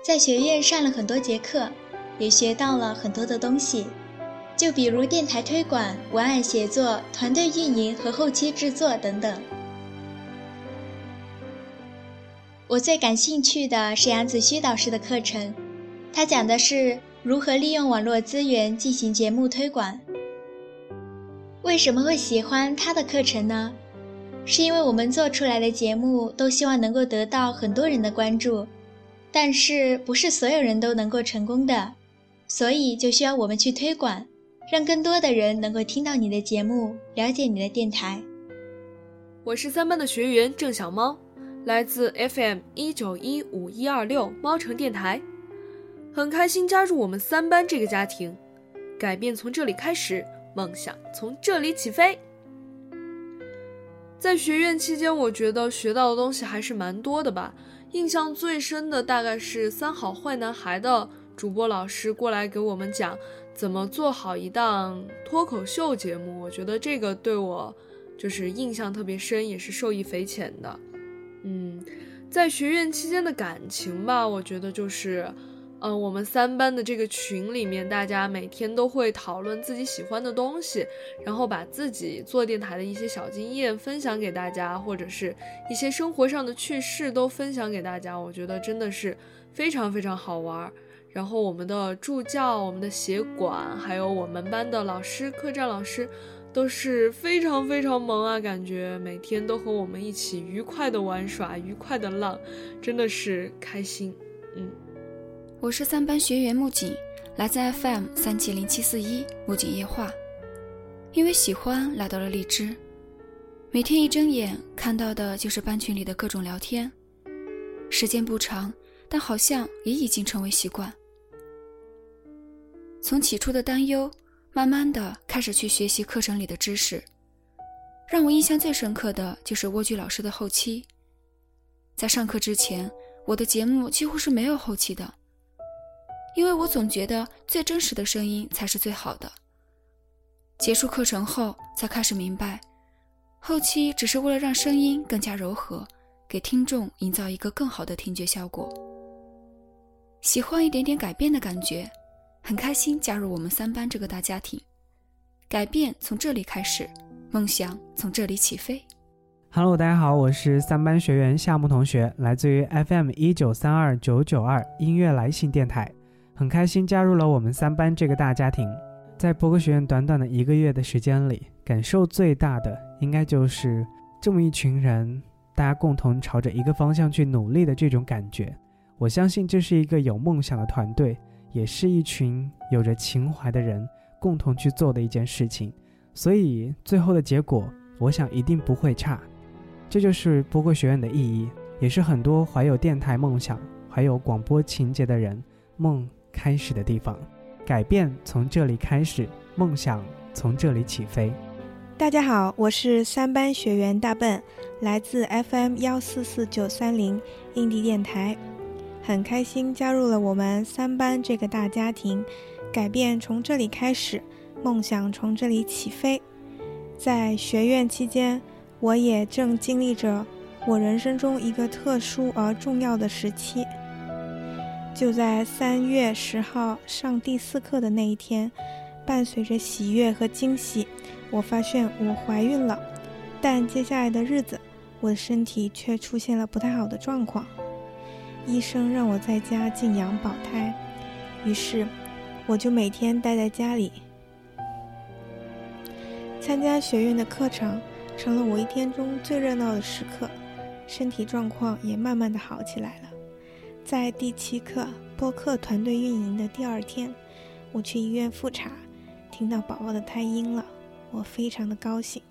在学院上了很多节课。也学到了很多的东西，就比如电台推广、文案写作、团队运营和后期制作等等。我最感兴趣的是杨子虚导师的课程，他讲的是如何利用网络资源进行节目推广。为什么会喜欢他的课程呢？是因为我们做出来的节目都希望能够得到很多人的关注，但是不是所有人都能够成功的，所以就需要我们去推广，让更多的人能够听到你的节目，了解你的电台。我是三班的学员郑小猫。来自 FM 一九一五一二六猫城电台，很开心加入我们三班这个家庭。改变从这里开始，梦想从这里起飞。在学院期间，我觉得学到的东西还是蛮多的吧。印象最深的大概是三好坏男孩的主播老师过来给我们讲怎么做好一档脱口秀节目，我觉得这个对我就是印象特别深，也是受益匪浅的。嗯，在学院期间的感情吧，我觉得就是，呃，我们三班的这个群里面，大家每天都会讨论自己喜欢的东西，然后把自己做电台的一些小经验分享给大家，或者是一些生活上的趣事都分享给大家。我觉得真的是非常非常好玩。然后我们的助教、我们的协管，还有我们班的老师、客栈老师。都是非常非常萌啊，感觉每天都和我们一起愉快的玩耍，愉快的浪，真的是开心。嗯，我是三班学员木槿，来自 FM 三七零七四一木槿夜话，因为喜欢来到了荔枝，每天一睁眼看到的就是班群里的各种聊天，时间不长，但好像也已经成为习惯。从起初的担忧。慢慢的开始去学习课程里的知识，让我印象最深刻的就是蜗居老师的后期。在上课之前，我的节目几乎是没有后期的，因为我总觉得最真实的声音才是最好的。结束课程后，才开始明白，后期只是为了让声音更加柔和，给听众营造一个更好的听觉效果。喜欢一点点改变的感觉。很开心加入我们三班这个大家庭，改变从这里开始，梦想从这里起飞。Hello，大家好，我是三班学员夏木同学，来自于 FM 一九三二九九二音乐来信电台，很开心加入了我们三班这个大家庭。在播客学院短短的一个月的时间里，感受最大的应该就是这么一群人，大家共同朝着一个方向去努力的这种感觉。我相信这是一个有梦想的团队。也是一群有着情怀的人共同去做的一件事情，所以最后的结果，我想一定不会差。这就是播客学院的意义，也是很多怀有电台梦想、怀有广播情节的人梦开始的地方。改变从这里开始，梦想从这里起飞。大家好，我是三班学员大笨，来自 FM 幺四四九三零印地电台。很开心加入了我们三班这个大家庭，改变从这里开始，梦想从这里起飞。在学院期间，我也正经历着我人生中一个特殊而重要的时期。就在三月十号上第四课的那一天，伴随着喜悦和惊喜，我发现我怀孕了。但接下来的日子，我的身体却出现了不太好的状况。医生让我在家静养保胎，于是我就每天待在家里。参加学院的课程成了我一天中最热闹的时刻，身体状况也慢慢的好起来了。在第七课播客团队运营的第二天，我去医院复查，听到宝宝的胎音了，我非常的高兴。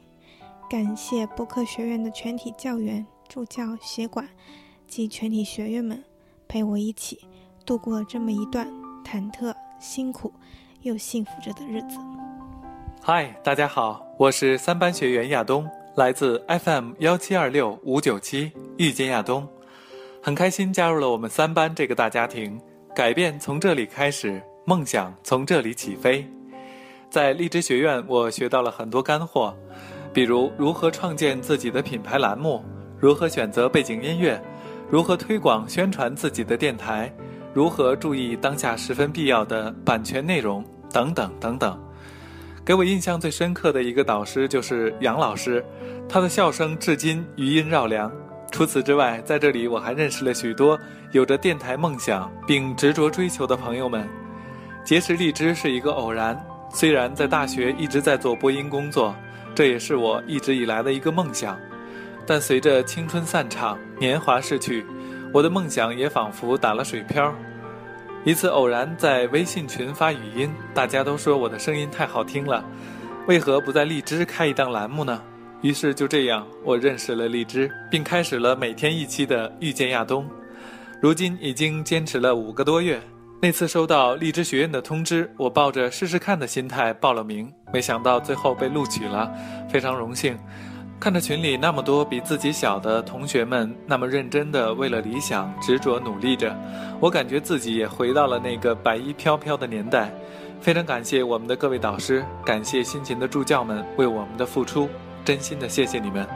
感谢播客学院的全体教员、助教、协管及全体学员们。陪我一起度过这么一段忐忑、辛苦又幸福着的日子。嗨，大家好，我是三班学员亚东，来自 FM 幺七二六五九七，遇见亚东，很开心加入了我们三班这个大家庭。改变从这里开始，梦想从这里起飞。在荔枝学院，我学到了很多干货，比如如何创建自己的品牌栏目，如何选择背景音乐。如何推广宣传自己的电台？如何注意当下十分必要的版权内容？等等等等。给我印象最深刻的一个导师就是杨老师，他的笑声至今余音绕梁。除此之外，在这里我还认识了许多有着电台梦想并执着追求的朋友们。结识荔枝是一个偶然，虽然在大学一直在做播音工作，这也是我一直以来的一个梦想。但随着青春散场，年华逝去，我的梦想也仿佛打了水漂。一次偶然在微信群发语音，大家都说我的声音太好听了，为何不在荔枝开一档栏目呢？于是就这样，我认识了荔枝，并开始了每天一期的遇见亚东。如今已经坚持了五个多月。那次收到荔枝学院的通知，我抱着试试看的心态报了名，没想到最后被录取了，非常荣幸。看着群里那么多比自己小的同学们那么认真的为了理想执着努力着，我感觉自己也回到了那个白衣飘飘的年代。非常感谢我们的各位导师，感谢辛勤的助教们为我们的付出，真心的谢谢你们。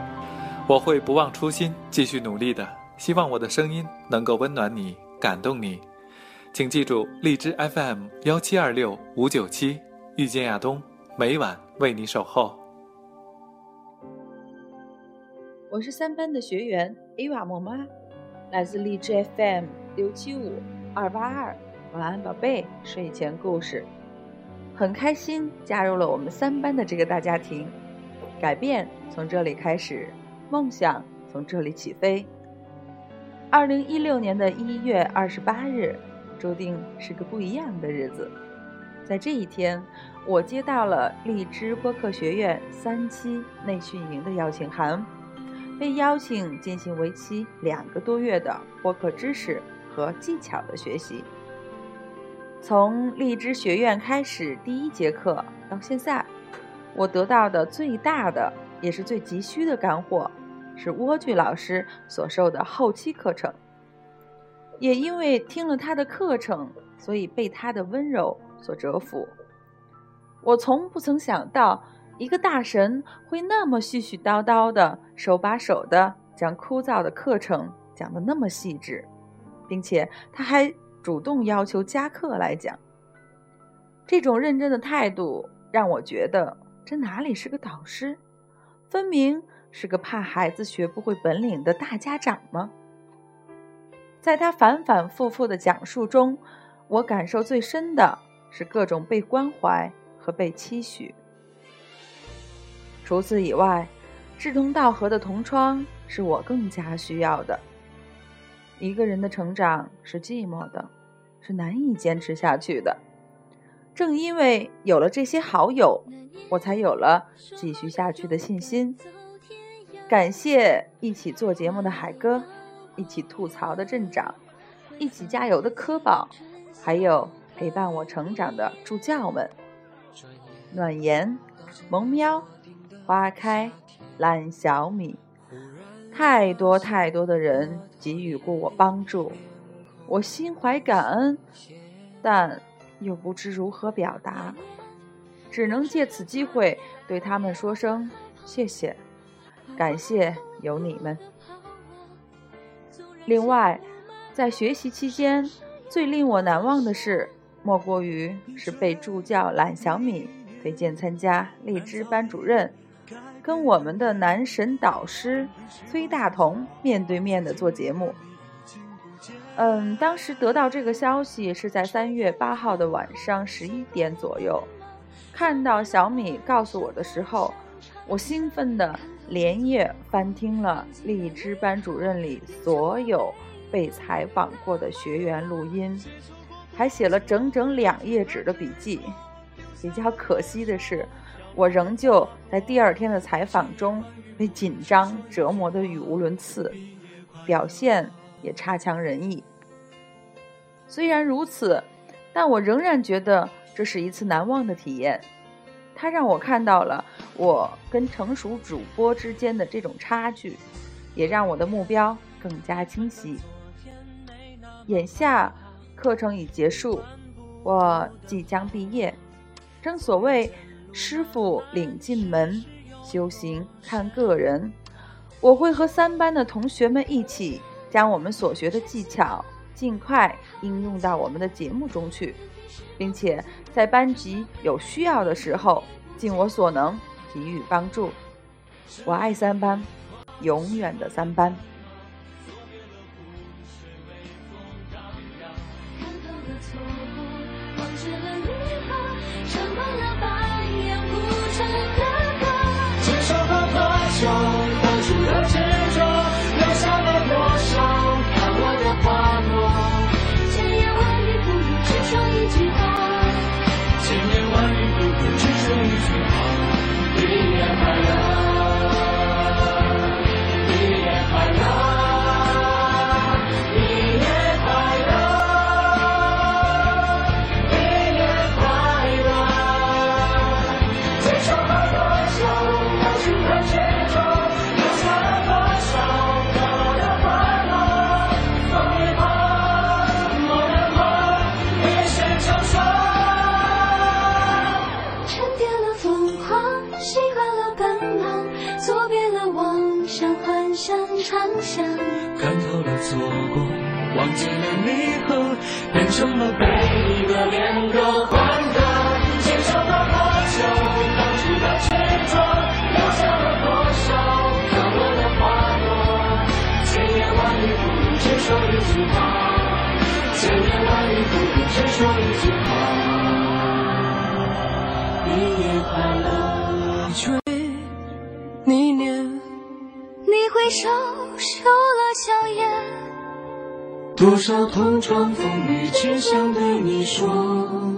我会不忘初心，继续努力的。希望我的声音能够温暖你，感动你。请记住，荔枝 FM 幺七二六五九七，遇见亚东，每晚为你守候。我是三班的学员 A 娃莫妈，来自荔枝 FM 六七五二八二，晚安宝贝，睡前故事，很开心加入了我们三班的这个大家庭，改变从这里开始，梦想从这里起飞。二零一六年的一月二十八日，注定是个不一样的日子，在这一天，我接到了荔枝播客学院三期内训营的邀请函。被邀请进行为期两个多月的播客知识和技巧的学习。从荔枝学院开始第一节课到现在，我得到的最大的也是最急需的干货，是莴苣老师所授的后期课程。也因为听了他的课程，所以被他的温柔所折服。我从不曾想到。一个大神会那么絮絮叨叨的、手把手的将枯燥的课程讲得那么细致，并且他还主动要求加课来讲。这种认真的态度让我觉得，这哪里是个导师，分明是个怕孩子学不会本领的大家长吗？在他反反复复的讲述中，我感受最深的是各种被关怀和被期许。除此以外，志同道合的同窗是我更加需要的。一个人的成长是寂寞的，是难以坚持下去的。正因为有了这些好友，我才有了继续下去的信心。感谢一起做节目的海哥，一起吐槽的镇长，一起加油的科宝，还有陪伴我成长的助教们。暖言，萌喵。花开，烂小米，太多太多的人给予过我帮助，我心怀感恩，但又不知如何表达，只能借此机会对他们说声谢谢，感谢有你们。另外，在学习期间，最令我难忘的事，莫过于是被助教懒小米推荐参加荔枝班主任。跟我们的男神导师崔大同面对面的做节目。嗯，当时得到这个消息是在三月八号的晚上十一点左右。看到小米告诉我的时候，我兴奋的连夜翻听了荔枝班主任里所有被采访过的学员录音，还写了整整两页纸的笔记。比较可惜的是。我仍旧在第二天的采访中被紧张折磨得语无伦次，表现也差强人意。虽然如此，但我仍然觉得这是一次难忘的体验。它让我看到了我跟成熟主播之间的这种差距，也让我的目标更加清晰。眼下课程已结束，我即将毕业。正所谓。师傅领进门，修行看个人。我会和三班的同学们一起，将我们所学的技巧尽快应用到我们的节目中去，并且在班级有需要的时候，尽我所能给予帮助。我爱三班，永远的三班。怎么被一个恋歌欢歌，接受了多久当初的执着，留下了多少可落的花朵。千言万语不如只说一句话，千言万语不如只说一句话。毕业快乐，你追你念，你挥手收了笑颜。多少同窗风雨，只想对你说。